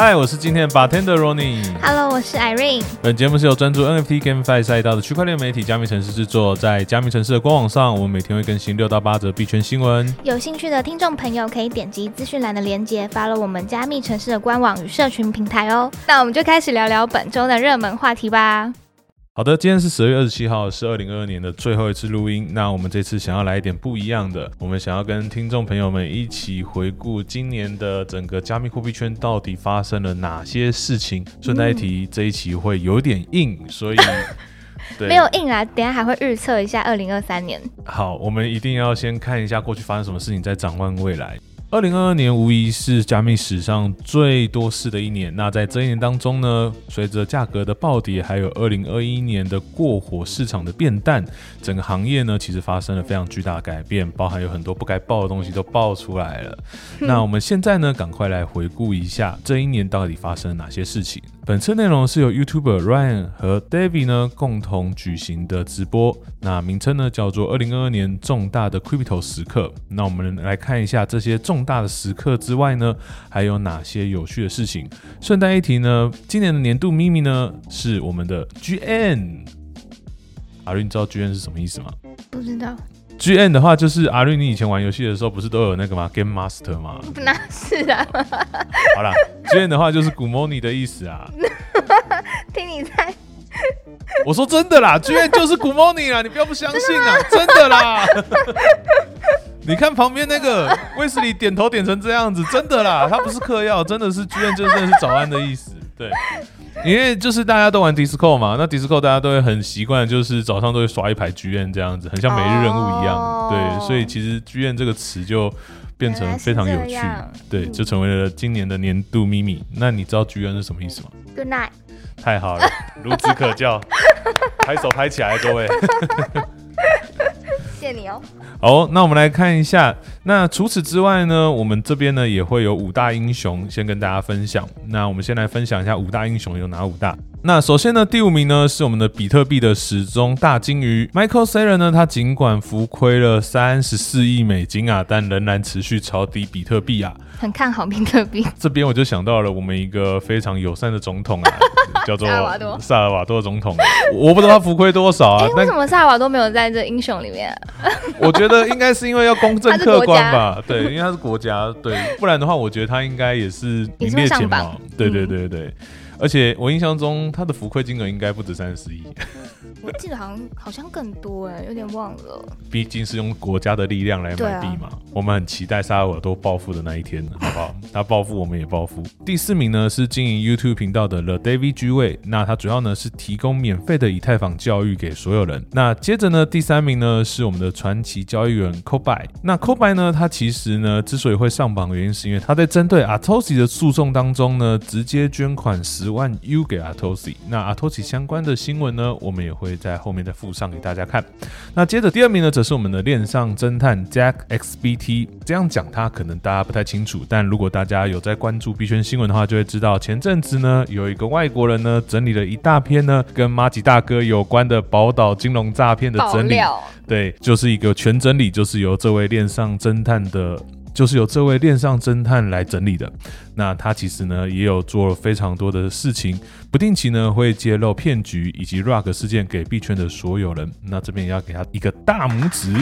嗨，我是今天的 bartender Ronnie。Hello，我是 Irene。本节目是由专注 NFT GameFi 赛道的区块链媒体加密城市制作，在加密城市的官网上，我们每天会更新六到八则币圈新闻。有兴趣的听众朋友可以点击资讯栏的链接，follow 我们加密城市的官网与社群平台哦。那我们就开始聊聊本周的热门话题吧。好的，今天是十二月二十七号，是二零二二年的最后一次录音。那我们这次想要来一点不一样的，我们想要跟听众朋友们一起回顾今年的整个加密货币圈到底发生了哪些事情。顺带一提，这一期会有点硬，所以 没有硬啊，等下还会预测一下二零二三年。好，我们一定要先看一下过去发生什么事情，再展望未来。二零二二年无疑是加密史上最多事的一年。那在这一年当中呢，随着价格的暴跌，还有二零二一年的过火市场的变淡，整个行业呢其实发生了非常巨大的改变，包含有很多不该爆的东西都爆出来了。那我们现在呢，赶快来回顾一下这一年到底发生了哪些事情。本次内容是由 YouTuber Ryan 和 David 呢共同举行的直播，那名称呢叫做“二零二二年重大的 Crypto 时刻”。那我们来看一下这些重大的时刻之外呢，还有哪些有趣的事情。顺带一提呢，今年的年度秘密呢是我们的 GN。阿瑞，你知道 GN 是什么意思吗不知道，？GN 的话就是阿瑞，你以前玩游戏的时候不是都有那个吗？Game Master 吗？那是啊，好啦 g n 的话就是 Good Morning 的意思啊。听你猜。我说真的啦，，G N 就是 Good Morning 啊，你不要不相信啊，真的啦。你看旁边那个威斯利点头点成这样子，真的啦，他不是嗑药，真的是 G N 就真的是早安的意思，对。因为就是大家都玩 Discord 嘛，那 Discord 大家都会很习惯，就是早上都会刷一排剧院这样子，很像每日任务一样。哦对，所以其实剧院这个词就变成非常有趣对，就成为了今年的年度秘密。那你知道剧院是什么意思吗？Good night。太好了，孺子可教，拍手拍起来，各位。你哦。好，那我们来看一下。那除此之外呢，我们这边呢也会有五大英雄先跟大家分享。那我们先来分享一下五大英雄有哪五大。那首先呢，第五名呢是我们的比特币的始终大金鱼 Michael Saylor 呢，他尽管浮亏了三十四亿美金啊，但仍然持续抄底比特币啊。很看好比特币。这边我就想到了我们一个非常友善的总统啊，叫做萨尔瓦多萨尔瓦多总统。我不知道他浮亏多少啊哎、，为什么萨尔瓦多没有在这英雄里面、啊？我觉得应该是因为要公正客观吧，对，因为他是国家，对，不然的话，我觉得他应该也是名列前茅对对嗯对对。而且我印象中他的浮亏金额应该不止三十亿，我记得好像好像更多哎，有点忘了。毕竟是用国家的力量来买币嘛。我们很期待萨尔瓦多暴富的那一天，好不好？他暴富，我们也暴富。第四名呢是经营 YouTube 频道的 The David G 位，那他主要呢是提供免费的以太坊教育给所有人。那接着呢，第三名呢是我们的传奇交易员 Kobe。那 Kobe 呢，他其实呢之所以会上榜，原因是因为他在针对 Atosi 的诉讼当中呢，直接捐款十万 U 给 Atosi。那 Atosi 相关的新闻呢，我们也会在后面再附上给大家看。那接着第二名呢，则是我们的恋上侦探 Jack XBT。这样讲他可能大家不太清楚，但如果大家有在关注币圈新闻的话，就会知道前阵子呢，有一个外国人呢整理了一大篇呢跟马吉大哥有关的宝岛金融诈骗的整理。对，就是一个全整理，就是由这位恋上侦探的。就是由这位恋上侦探来整理的。那他其实呢也有做了非常多的事情，不定期呢会揭露骗局以及 rug 事件给币圈的所有人。那这边也要给他一个大拇指。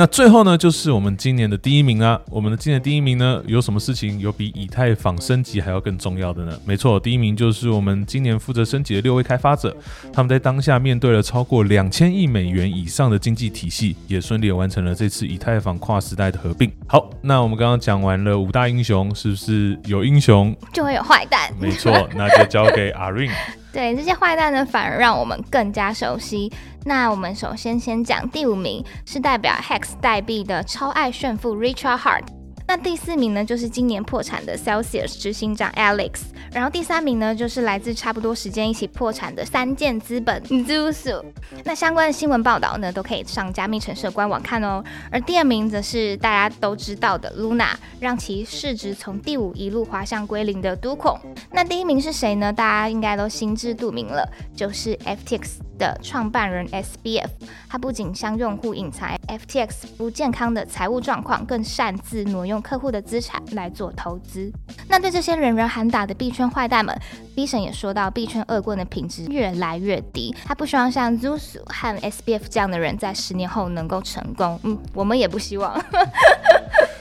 那最后呢，就是我们今年的第一名啊！我们的今年第一名呢，有什么事情有比以太坊升级还要更重要的呢？没错，第一名就是我们今年负责升级的六位开发者，他们在当下面对了超过两千亿美元以上的经济体系，也顺利地完成了这次以太坊跨时代的合并。好，那我们刚刚讲完了五大英雄，是不是有英雄？就会有坏蛋。没错，那就交给阿 Rin。对这些坏蛋呢，反而让我们更加熟悉。那我们首先先讲第五名，是代表 Hex 代币的超爱炫富 Richard Hart。那第四名呢，就是今年破产的 Celsius 执行长 Alex，然后第三名呢，就是来自差不多时间一起破产的三箭资本 Zusu。那相关的新闻报道呢，都可以上加密城市的官网看哦。而第二名则是大家都知道的 Luna，让其市值从第五一路滑向归零的都孔。那第一名是谁呢？大家应该都心知肚明了，就是 FTX。的创办人 SBF，他不仅向用户隐藏 FTX 不健康的财务状况，更擅自挪用客户的资产来做投资。那对这些人人喊打的币圈坏蛋们，B 神也说到，币圈恶棍的品质越来越低。他不希望像 Zus 和 SBF 这样的人在十年后能够成功。嗯，我们也不希望。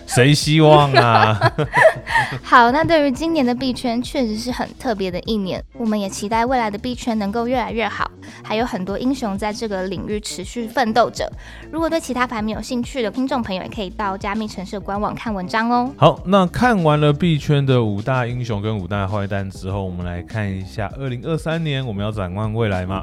谁希望啊？好，那对于今年的币圈确实是很特别的一年，我们也期待未来的币圈能够越来越好，还有很多英雄在这个领域持续奋斗着。如果对其他排名有兴趣的听众朋友，也可以到加密城市官网看文章哦。好，那看完了币圈的五大英雄跟五大坏蛋之后，我们来看一下二零二三年我们要展望未来吗？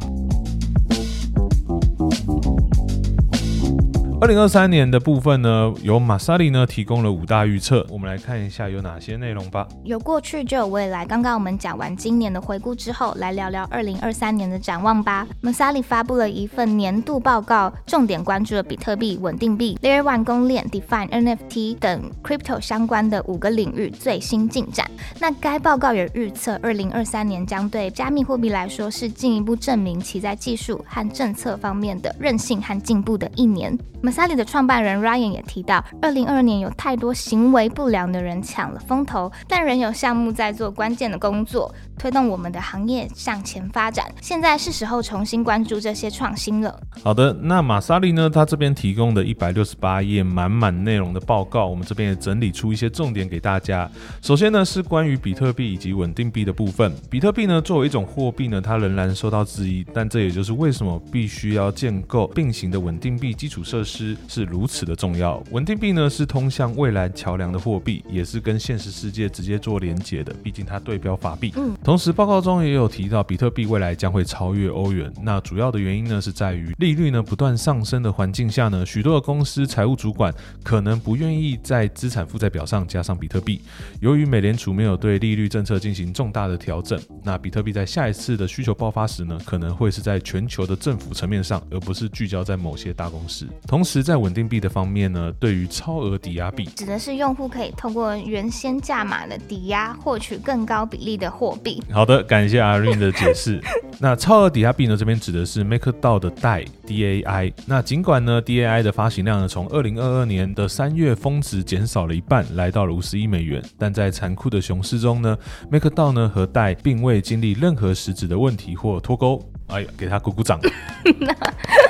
二零二三年的部分呢，由马萨里呢提供了五大预测，我们来看一下有哪些内容吧。有过去就有未来。刚刚我们讲完今年的回顾之后，来聊聊二零二三年的展望吧。马萨里发布了一份年度报告，重点关注了比特币、稳定币、Layer One 公链、Define NFT 等 Crypto 相关的五个领域最新进展。那该报告也预测，二零二三年将对加密货币来说是进一步证明其在技术和政策方面的韧性和进步的一年。A s a l i 的创办人 Ryan 也提到，二零二二年有太多行为不良的人抢了风头，但仍有项目在做关键的工作，推动我们的行业向前发展。现在是时候重新关注这些创新了。好的，那马萨利呢？他这边提供的一百六十八页满满内容的报告，我们这边也整理出一些重点给大家。首先呢，是关于比特币以及稳定币的部分。比特币呢，作为一种货币呢，它仍然受到质疑，但这也就是为什么必须要建构并行的稳定币基础设施。是如此的重要。稳定币呢是通向未来桥梁的货币，也是跟现实世界直接做连接的。毕竟它对标法币。嗯。同时报告中也有提到，比特币未来将会超越欧元。那主要的原因呢是在于利率呢不断上升的环境下呢，许多的公司财务主管可能不愿意在资产负债表上加上比特币。由于美联储没有对利率政策进行重大的调整，那比特币在下一次的需求爆发时呢，可能会是在全球的政府层面上，而不是聚焦在某些大公司。同时，在稳定币的方面呢，对于超额抵押币，指的是用户可以通过原先价码的抵押获取更高比例的货币。好的，感谢阿 Rain 的解释。那超额抵押币呢，这边指的是 MakerDAO 的代 DAI。那尽管呢，DAI 的发行量呢，从二零二二年的三月峰值减少了一半，来到了五十亿美元，但在残酷的熊市中呢，MakerDAO 呢和代并未经历任何实质的问题或脱钩。哎呀，给他鼓鼓掌。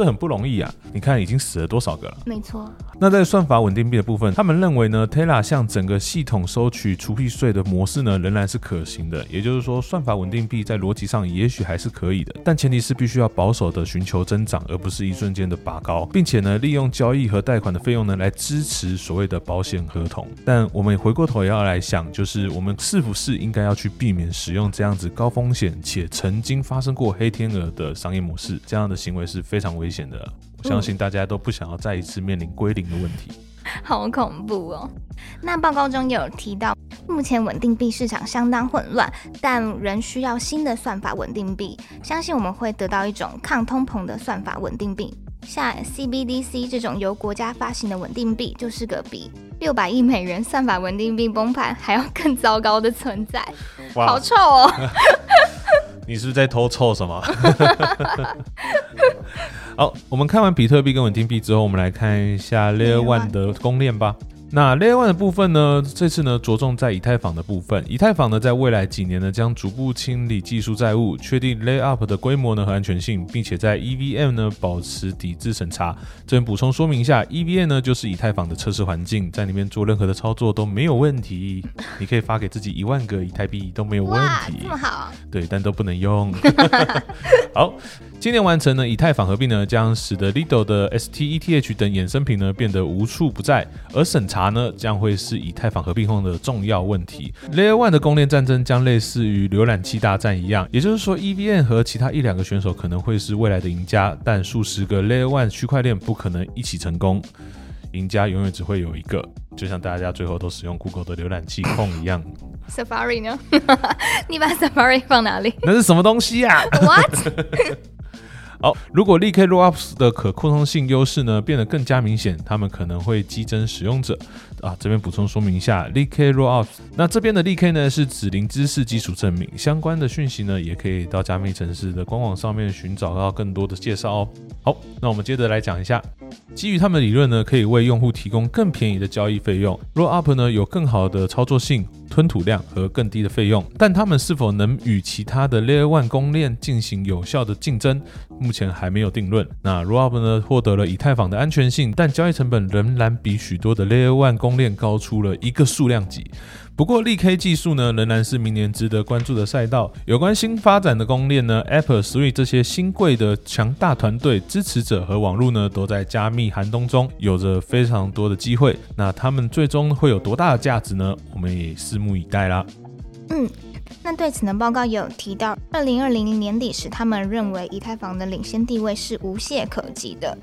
这很不容易啊！你看，已经死了多少个了？没错。那在算法稳定币的部分，他们认为呢，Terra 向整个系统收取除币税的模式呢，仍然是可行的。也就是说，算法稳定币在逻辑上也许还是可以的，但前提是必须要保守的寻求增长，而不是一瞬间的拔高，并且呢，利用交易和贷款的费用呢，来支持所谓的保险合同。但我们回过头也要来想，就是我们是不是应该要去避免使用这样子高风险且曾经发生过黑天鹅的商业模式？这样的行为是非常危险的。相信大家都不想要再一次面临归零的问题，好恐怖哦！那报告中也有提到，目前稳定币市场相当混乱，但仍需要新的算法稳定币。相信我们会得到一种抗通膨的算法稳定币，像 CBDC 这种由国家发行的稳定币，就是个比六百亿美元算法稳定币崩盘还要更糟糕的存在。好臭哦！你是不是在偷臭什么？好，我们看完比特币跟稳定币之后，我们来看一下 Layer One 的公链吧。那 Layer One 的部分呢？这次呢着重在以太坊的部分。以太坊呢在未来几年呢将逐步清理技术债务，确定 Lay Up 的规模呢和安全性，并且在 EVM 呢保持抵制审查。这边补充说明一下，EVM 呢就是以太坊的测试环境，在里面做任何的操作都没有问题。你可以发给自己一万个以太币都没有问题。这么好？对，但都不能用。好，今年完成呢以太坊合并呢，将使得 Lido 的 STETH 等衍生品呢变得无处不在，而审查。呢将会是以太坊合并后的重要问题。Layer One 的公链战争将类似于浏览器大战一样，也就是说 E V N 和其他一两个选手可能会是未来的赢家，但数十个 Layer One 区块链不可能一起成功，赢家永远只会有一个。就像大家最后都使用 Google 的浏览器控一样。Safari 呢？你把 Safari 放哪里那是什么东西呀、？What？好，如果 LK Rollups 的可扩充性优势呢变得更加明显，他们可能会激增使用者啊。这边补充说明一下，LK Rollups，那这边的 LK 呢是指零知识基础证明，相关的讯息呢也可以到加密城市的官网上面寻找到更多的介绍哦。好，那我们接着来讲一下，基于他们的理论呢，可以为用户提供更便宜的交易费用，Rollup 呢有更好的操作性。吞吐量和更低的费用，但他们是否能与其他的 Layer One 公链进行有效的竞争，目前还没有定论。那 r o b 呢获得了以太坊的安全性，但交易成本仍然比许多的 Layer One 公链高出了一个数量级。不过，力 K 技术呢，仍然是明年值得关注的赛道。有关新发展的公链呢，Apple、Sui 这些新贵的强大团队、支持者和网络呢，都在加密寒冬中，有着非常多的机会。那他们最终会有多大的价值呢？我们也拭目以待啦。嗯，那对此呢，报告有提到，二零二零年底时，他们认为以太坊的领先地位是无懈可击的。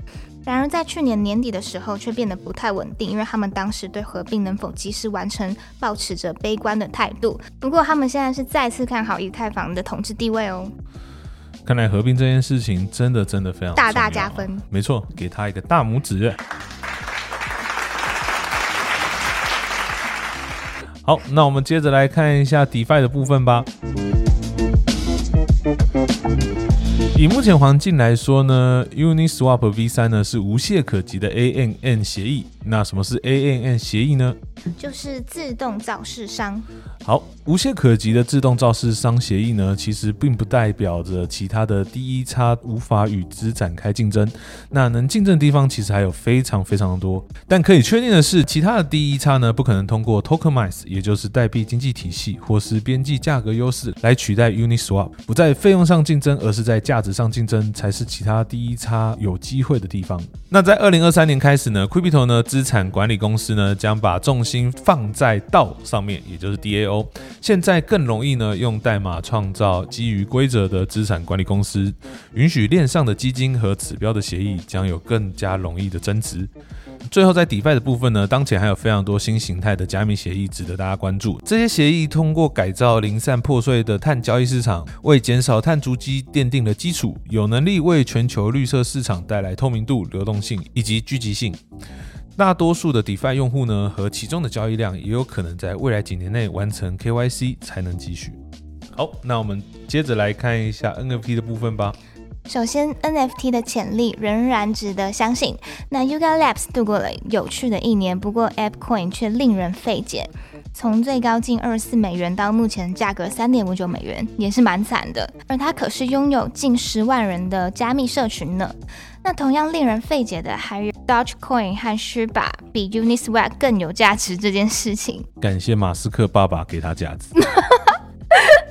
然而，在去年年底的时候，却变得不太稳定，因为他们当时对合并能否及时完成，保持着悲观的态度。不过，他们现在是再次看好以太坊的统治地位哦。看来合并这件事情真的真的非常大大加分。没错，给他一个大拇指。好，那我们接着来看一下 DeFi 的部分吧。以目前环境来说呢，Uniswap V3 呢是无懈可击的 ANN 协议。那什么是 ANN 协议呢？就是自动造市商。好，无懈可击的自动造市商协议呢，其实并不代表着其他的第一差无法与之展开竞争。那能竞争的地方其实还有非常非常的多。但可以确定的是，其他的第一差呢，不可能通过 tokenize，也就是代币经济体系或是边际价格优势来取代 Uniswap。不在费用上竞争，而是在价值上竞争，才是其他第一差有机会的地方。那在二零二三年开始呢，Crypto 呢资产管理公司呢将把重心放在道上面，也就是 DAO。现在更容易呢用代码创造基于规则的资产管理公司，允许链上的基金和指标的协议将有更加容易的增值。最后，在 DeFi 的部分呢，当前还有非常多新形态的加密协议值得大家关注。这些协议通过改造零散破碎的碳交易市场，为减少碳足迹奠定了基础，有能力为全球绿色市场带来透明度、流动性以及聚集性。大多数的 DeFi 用户呢，和其中的交易量也有可能在未来几年内完成 KYC 才能继续。好，那我们接着来看一下 NFT 的部分吧。首先，NFT 的潜力仍然值得相信。那 Yuga Labs 度过了有趣的一年，不过 AppCoin 却令人费解。从最高近二十四美元到目前价格三点五九美元，也是蛮惨的。而它可是拥有近十万人的加密社群呢。那同样令人费解的还有 Dogecoin 和 Shiba 比 Uniswap 更有价值这件事情。感谢马斯克爸爸给他价值。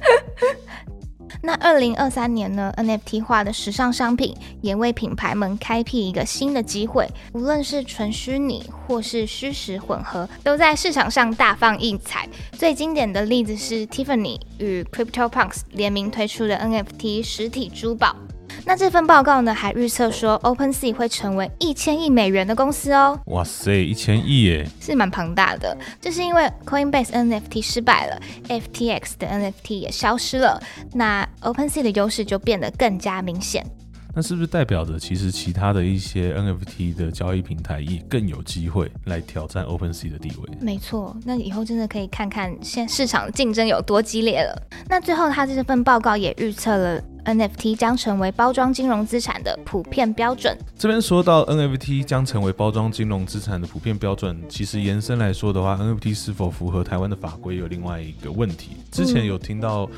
那二零二三年呢，NFT 化的时尚商品也为品牌们开辟一个新的机会，无论是纯虚拟或是虚实混合，都在市场上大放异彩。最经典的例子是 Tiffany 与 CryptoPunks 联名推出的 NFT 实体珠宝。那这份报告呢，还预测说 OpenSea 会成为一千亿美元的公司哦，哇塞，一千亿耶！是蛮庞大的。这是因为 Coinbase NFT 失败了，FTX 的 NFT 也消失了，那 OpenSea 的优势就变得更加明显。那是不是代表着其实其他的一些 NFT 的交易平台也更有机会来挑战 OpenSea 的地位？没错，那以后真的可以看看现市场竞争有多激烈了。那最后，他这份报告也预测了 NFT 将成为包装金融资产的普遍标准。这边说到 NFT 将成为包装金融资产的普遍标准，其实延伸来说的话，NFT 是否符合台湾的法规有另外一个问题。之前有听到。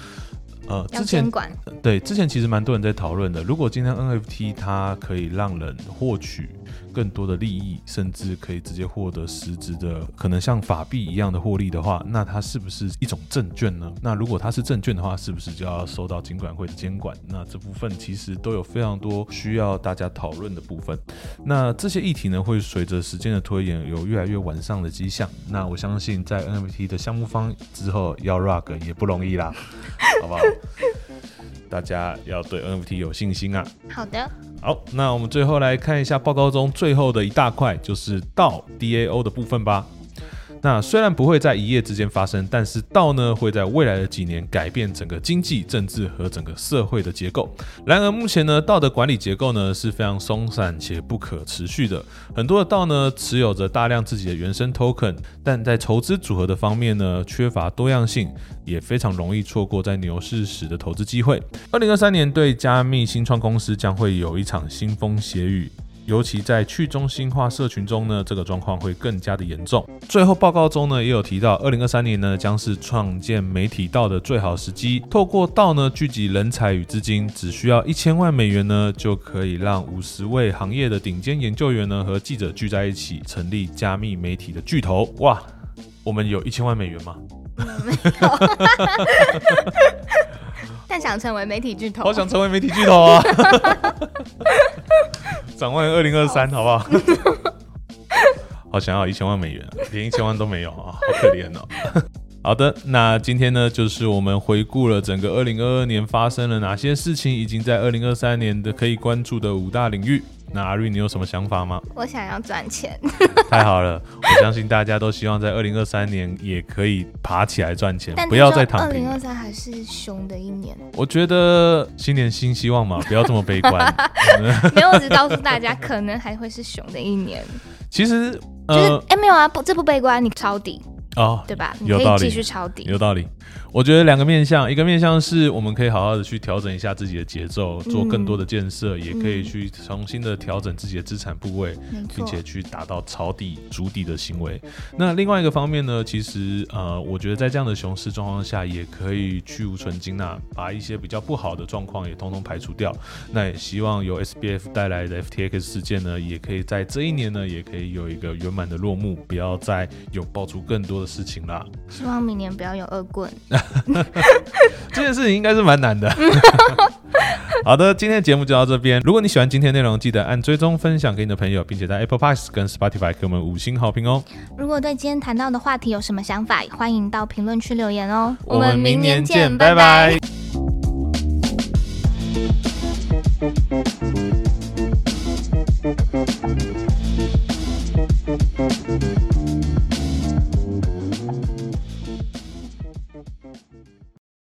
呃，之前管，对之前其实蛮多人在讨论的。如果今天 NFT 它可以让人获取更多的利益，甚至可以直接获得实质的，可能像法币一样的获利的话，那它是不是一种证券呢？那如果它是证券的话，是不是就要受到金管会的监管？那这部分其实都有非常多需要大家讨论的部分。那这些议题呢，会随着时间的推演有越来越完善的迹象。那我相信在 NFT 的项目方之后要 rug 也不容易啦，好不好？大家要对 NFT 有信心啊！好的，好，那我们最后来看一下报告中最后的一大块，就是到 DAO 的部分吧。那虽然不会在一夜之间发生，但是道呢会在未来的几年改变整个经济、政治和整个社会的结构。然而目前呢，道的管理结构呢是非常松散且不可持续的。很多的道呢持有着大量自己的原生 token，但在筹资组合的方面呢缺乏多样性，也非常容易错过在牛市时的投资机会。二零二三年对加密新创公司将会有一场腥风血雨。尤其在去中心化社群中呢，这个状况会更加的严重。最后报告中呢，也有提到，二零二三年呢将是创建媒体道的最好时机。透过道呢聚集人才与资金，只需要一千万美元呢，就可以让五十位行业的顶尖研究员呢和记者聚在一起，成立加密媒体的巨头。哇，我们有一千万美元吗？没有，但想成为媒体巨头，好想成为媒体巨头啊！展望二零二三，好不好？好想要一千万美元，连一千万都没有啊，好可怜哦。好的，那今天呢，就是我们回顾了整个二零二二年发生了哪些事情，已经在二零二三年的可以关注的五大领域。那阿瑞，你有什么想法吗？我想要赚钱。太好了，我相信大家都希望在二零二三年也可以爬起来赚钱，不要再躺平。二零二三还是熊的一年。我觉得新年新希望嘛，不要这么悲观。没有，我只告诉大家，可能还会是熊的一年。其实就是哎，没有啊，不，这不悲观，你抄底哦，对吧？有道理，继续抄底，有道理。我觉得两个面向，一个面向是我们可以好好的去调整一下自己的节奏，做更多的建设，也可以去重新的调整自己的资产部位，并且去达到抄底、筑底的行为。那另外一个方面呢，其实呃，我觉得在这样的熊市状况下，也可以去无存金呐，把一些比较不好的状况也通通排除掉。那也希望由 SBF 带来的 FTX 事件呢，也可以在这一年呢，也可以有一个圆满的落幕，不要再有爆出更多的事情啦。希望明年不要有恶棍。这件事情应该是蛮难的。好的，今天的节目就到这边。如果你喜欢今天内容，记得按追踪、分享给你的朋友，并且在 Apple Podcast 跟 Spotify 给我们五星好评哦。如果对今天谈到的话题有什么想法，欢迎到评论区留言哦。我们明年见，拜拜。